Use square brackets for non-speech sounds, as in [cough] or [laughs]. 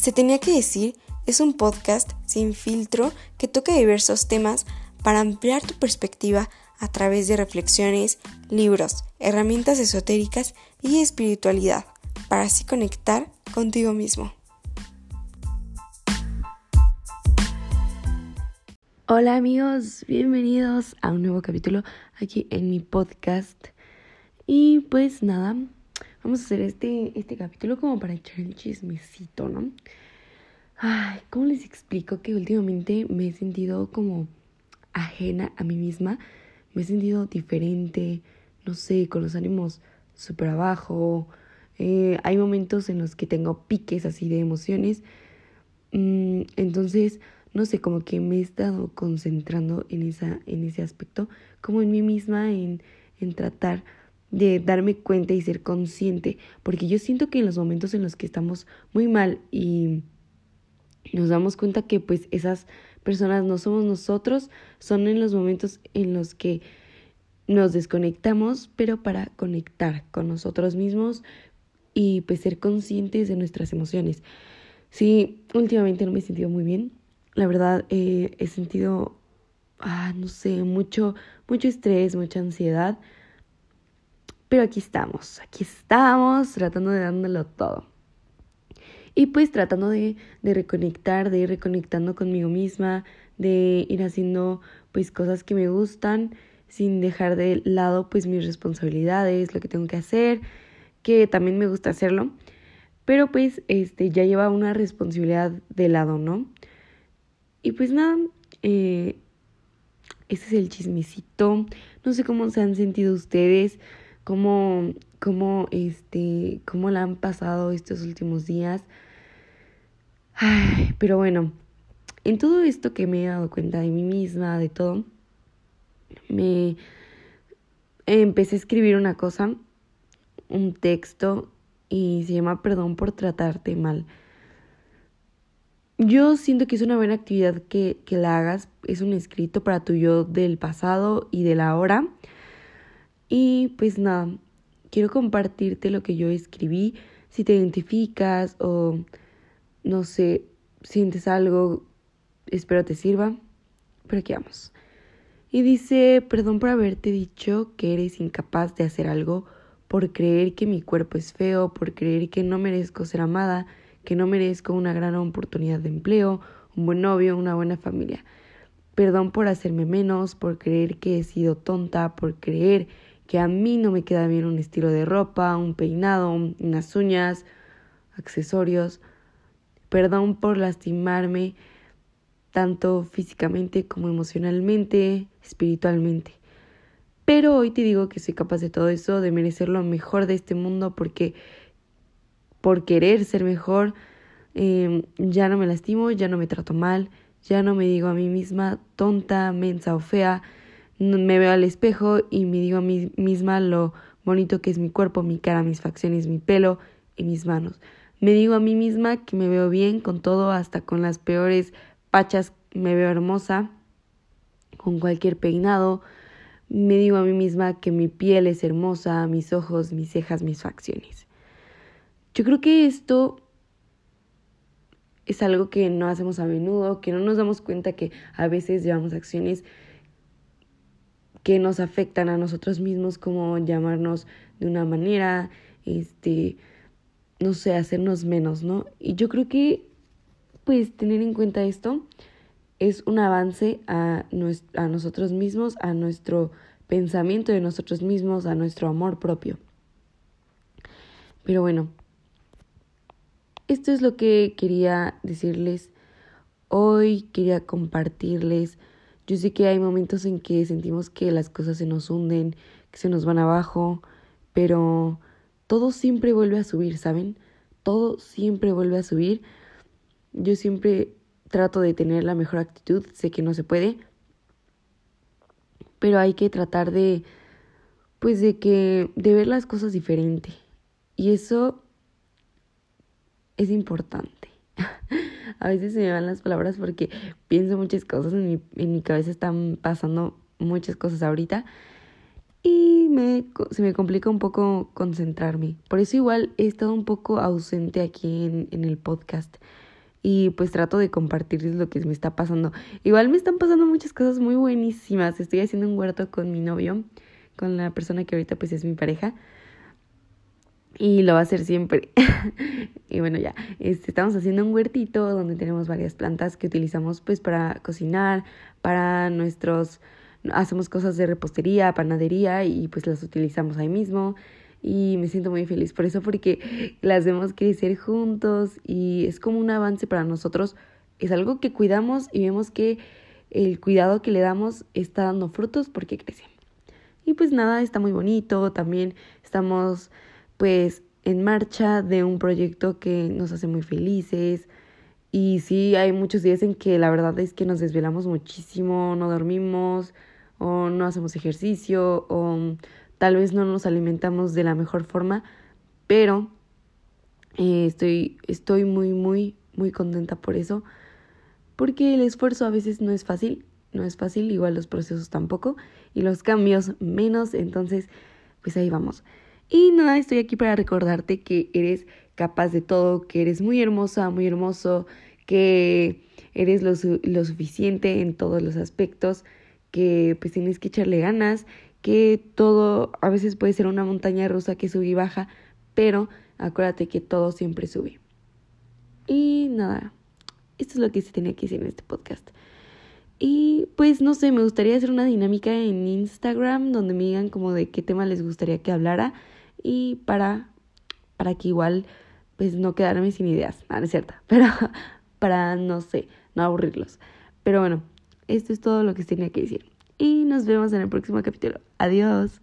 Se tenía que decir es un podcast sin filtro que toca diversos temas para ampliar tu perspectiva a través de reflexiones, libros, herramientas esotéricas y espiritualidad, para así conectar contigo mismo. Hola amigos, bienvenidos a un nuevo capítulo aquí en mi podcast. Y pues nada, vamos a hacer este, este capítulo como para echar el chismecito, ¿no? Ay, ¿cómo les explico que últimamente me he sentido como ajena a mí misma? Me he sentido diferente, no sé, con los ánimos súper abajo. Eh, hay momentos en los que tengo piques así de emociones. Mm, entonces, no sé, como que me he estado concentrando en, esa, en ese aspecto, como en mí misma, en, en tratar de darme cuenta y ser consciente, porque yo siento que en los momentos en los que estamos muy mal y nos damos cuenta que pues esas personas no somos nosotros, son en los momentos en los que nos desconectamos, pero para conectar con nosotros mismos y pues ser conscientes de nuestras emociones. Sí, últimamente no me he sentido muy bien. La verdad, eh, he sentido, ah, no sé, mucho, mucho estrés, mucha ansiedad. Pero aquí estamos, aquí estamos tratando de dándolo todo. Y pues tratando de, de reconectar, de ir reconectando conmigo misma, de ir haciendo pues cosas que me gustan sin dejar de lado pues mis responsabilidades, lo que tengo que hacer, que también me gusta hacerlo, pero pues este ya lleva una responsabilidad de lado, ¿no? Y pues nada, eh, ese es el chismecito. No sé cómo se han sentido ustedes, cómo, cómo, este, cómo la han pasado estos últimos días. Ay, pero bueno, en todo esto que me he dado cuenta de mí misma, de todo, me empecé a escribir una cosa, un texto, y se llama Perdón por tratarte mal. Yo siento que es una buena actividad que, que la hagas, es un escrito para tu yo del pasado y de la ahora. Y pues nada, quiero compartirte lo que yo escribí, si te identificas o no sé, sientes algo, espero te sirva, pero aquí vamos. Y dice, perdón por haberte dicho que eres incapaz de hacer algo, por creer que mi cuerpo es feo, por creer que no merezco ser amada, que no merezco una gran oportunidad de empleo, un buen novio, una buena familia. Perdón por hacerme menos, por creer que he sido tonta, por creer que a mí no me queda bien un estilo de ropa, un peinado, unas uñas, accesorios. Perdón por lastimarme tanto físicamente como emocionalmente, espiritualmente. Pero hoy te digo que soy capaz de todo eso, de merecer lo mejor de este mundo porque por querer ser mejor em, ya no me lastimo, ya no me trato mal, ya no me digo a mí misma tonta, mensa o fea, me veo al espejo y me digo a mí misma lo bonito que es mi cuerpo, mi cara, mis facciones, mi pelo y mis manos. Me digo a mí misma que me veo bien con todo, hasta con las peores pachas me veo hermosa, con cualquier peinado. Me digo a mí misma que mi piel es hermosa, mis ojos, mis cejas, mis facciones. Yo creo que esto es algo que no hacemos a menudo, que no nos damos cuenta que a veces llevamos acciones que nos afectan a nosotros mismos, como llamarnos de una manera, este, no sé, hacernos menos, ¿no? Y yo creo que, pues, tener en cuenta esto es un avance a, a nosotros mismos, a nuestro pensamiento de nosotros mismos, a nuestro amor propio. Pero bueno, esto es lo que quería decirles hoy, quería compartirles. Yo sé que hay momentos en que sentimos que las cosas se nos hunden, que se nos van abajo, pero todo siempre vuelve a subir, ¿saben? Todo siempre vuelve a subir. Yo siempre trato de tener la mejor actitud, sé que no se puede, pero hay que tratar de pues de que de ver las cosas diferente. Y eso es importante. [laughs] a veces se me van las palabras porque pienso muchas cosas, en mi, en mi cabeza están pasando muchas cosas ahorita y me, se me complica un poco concentrarme. Por eso igual he estado un poco ausente aquí en, en el podcast. y pues trato de compartirles lo que me está pasando. Igual me están pasando muchas cosas muy buenísimas. Estoy haciendo un huerto con mi novio, con la persona que ahorita pues es mi pareja. Y lo va a hacer siempre. [laughs] y bueno, ya, este, estamos haciendo un huertito donde tenemos varias plantas que utilizamos pues para cocinar, para nuestros, hacemos cosas de repostería, panadería y pues las utilizamos ahí mismo y me siento muy feliz por eso porque las vemos crecer juntos y es como un avance para nosotros. Es algo que cuidamos y vemos que el cuidado que le damos está dando frutos porque crecen. Y pues nada, está muy bonito. También estamos pues en marcha de un proyecto que nos hace muy felices. Y sí, hay muchos días en que la verdad es que nos desvelamos muchísimo, no dormimos o no hacemos ejercicio o tal vez no nos alimentamos de la mejor forma, pero eh, estoy, estoy muy, muy, muy contenta por eso, porque el esfuerzo a veces no es fácil, no es fácil, igual los procesos tampoco, y los cambios menos, entonces, pues ahí vamos. Y nada, estoy aquí para recordarte que eres capaz de todo, que eres muy hermosa, muy hermoso, que eres lo, suficiente en todos los aspectos, que pues tienes que echarle ganas que todo a veces puede ser una montaña rusa que sube y baja, pero acuérdate que todo siempre sube. Y nada, esto es lo que se tenía que decir en este podcast. Y pues no sé, me gustaría hacer una dinámica en Instagram donde me digan como de qué tema les gustaría que hablara y para, para que igual pues no quedarme sin ideas, no, no es cierto, [laughs] pero para no sé, no aburrirlos. Pero bueno, esto es todo lo que tenía que decir y nos vemos en el próximo capítulo. Adiós.